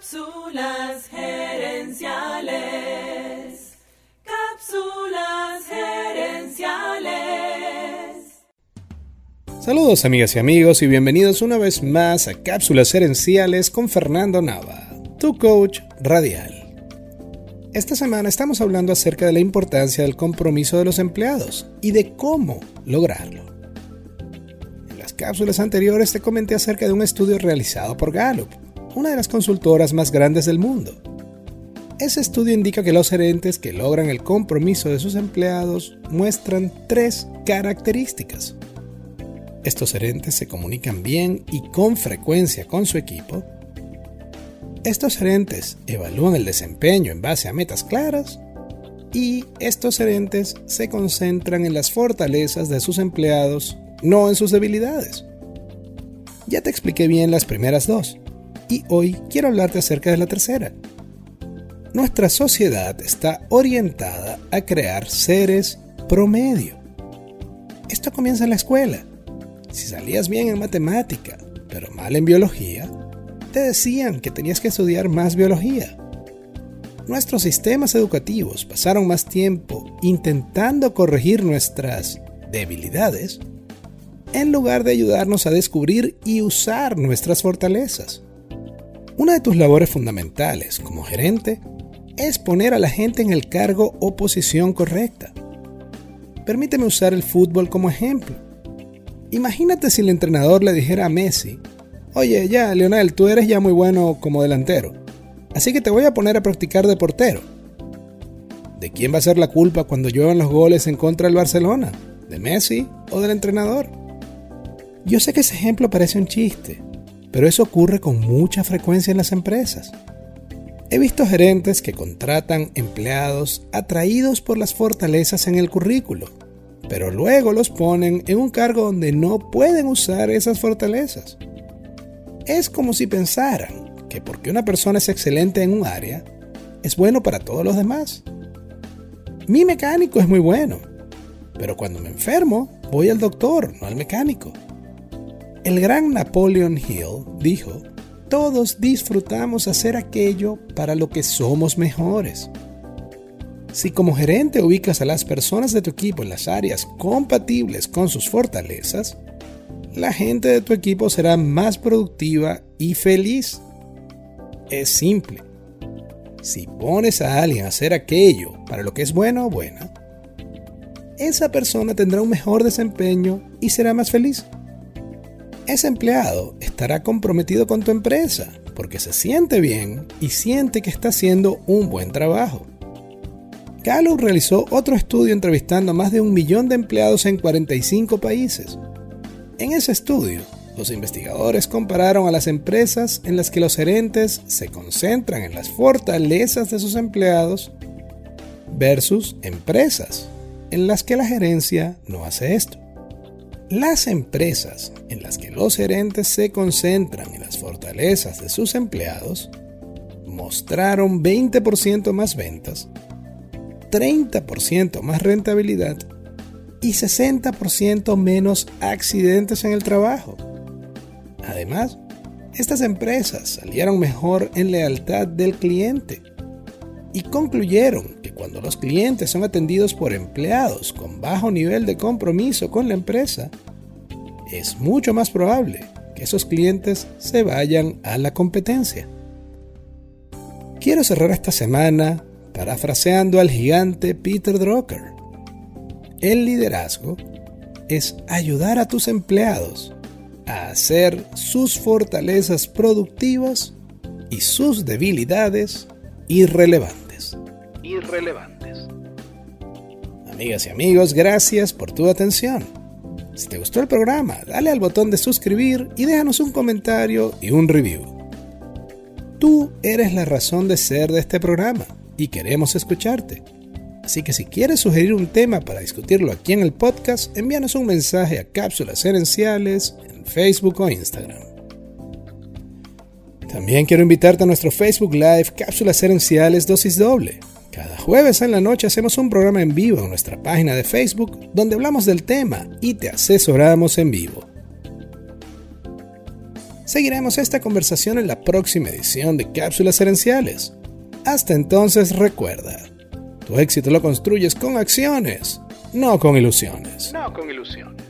Cápsulas gerenciales. Cápsulas gerenciales. Saludos amigas y amigos y bienvenidos una vez más a Cápsulas gerenciales con Fernando Nava, tu coach radial. Esta semana estamos hablando acerca de la importancia del compromiso de los empleados y de cómo lograrlo. En las cápsulas anteriores te comenté acerca de un estudio realizado por Gallup una de las consultoras más grandes del mundo. Ese estudio indica que los gerentes que logran el compromiso de sus empleados muestran tres características. Estos gerentes se comunican bien y con frecuencia con su equipo. Estos gerentes evalúan el desempeño en base a metas claras. Y estos gerentes se concentran en las fortalezas de sus empleados, no en sus debilidades. Ya te expliqué bien las primeras dos y hoy quiero hablarte acerca de la tercera. Nuestra sociedad está orientada a crear seres promedio. Esto comienza en la escuela. Si salías bien en matemática, pero mal en biología, te decían que tenías que estudiar más biología. Nuestros sistemas educativos pasaron más tiempo intentando corregir nuestras debilidades en lugar de ayudarnos a descubrir y usar nuestras fortalezas. Una de tus labores fundamentales como gerente es poner a la gente en el cargo o posición correcta. Permíteme usar el fútbol como ejemplo. Imagínate si el entrenador le dijera a Messi, oye ya, Leonel, tú eres ya muy bueno como delantero, así que te voy a poner a practicar de portero. ¿De quién va a ser la culpa cuando lluevan los goles en contra del Barcelona? ¿De Messi o del entrenador? Yo sé que ese ejemplo parece un chiste, pero eso ocurre con mucha frecuencia en las empresas. He visto gerentes que contratan empleados atraídos por las fortalezas en el currículo, pero luego los ponen en un cargo donde no pueden usar esas fortalezas. Es como si pensaran que porque una persona es excelente en un área, es bueno para todos los demás. Mi mecánico es muy bueno, pero cuando me enfermo, voy al doctor, no al mecánico. El gran Napoleon Hill dijo, todos disfrutamos hacer aquello para lo que somos mejores. Si como gerente ubicas a las personas de tu equipo en las áreas compatibles con sus fortalezas, la gente de tu equipo será más productiva y feliz. Es simple. Si pones a alguien a hacer aquello para lo que es bueno o buena, esa persona tendrá un mejor desempeño y será más feliz ese empleado estará comprometido con tu empresa porque se siente bien y siente que está haciendo un buen trabajo. Gallup realizó otro estudio entrevistando a más de un millón de empleados en 45 países. En ese estudio, los investigadores compararon a las empresas en las que los gerentes se concentran en las fortalezas de sus empleados versus empresas en las que la gerencia no hace esto. Las empresas en las que los gerentes se concentran en las fortalezas de sus empleados mostraron 20% más ventas, 30% más rentabilidad y 60% menos accidentes en el trabajo. Además, estas empresas salieron mejor en lealtad del cliente y concluyeron que cuando los clientes son atendidos por empleados con bajo nivel de compromiso con la empresa, es mucho más probable que esos clientes se vayan a la competencia. Quiero cerrar esta semana parafraseando al gigante Peter Drucker. El liderazgo es ayudar a tus empleados a hacer sus fortalezas productivas y sus debilidades irrelevantes. Irrelevantes. Amigas y amigos, gracias por tu atención. Si te gustó el programa, dale al botón de suscribir y déjanos un comentario y un review. Tú eres la razón de ser de este programa y queremos escucharte. Así que si quieres sugerir un tema para discutirlo aquí en el podcast, envíanos un mensaje a Cápsulas Herenciales en Facebook o Instagram. También quiero invitarte a nuestro Facebook Live Cápsulas Herenciales Dosis Doble. Cada jueves en la noche hacemos un programa en vivo en nuestra página de Facebook donde hablamos del tema y te asesoramos en vivo. Seguiremos esta conversación en la próxima edición de Cápsulas Herenciales. Hasta entonces recuerda, tu éxito lo construyes con acciones, no con ilusiones. No con ilusiones.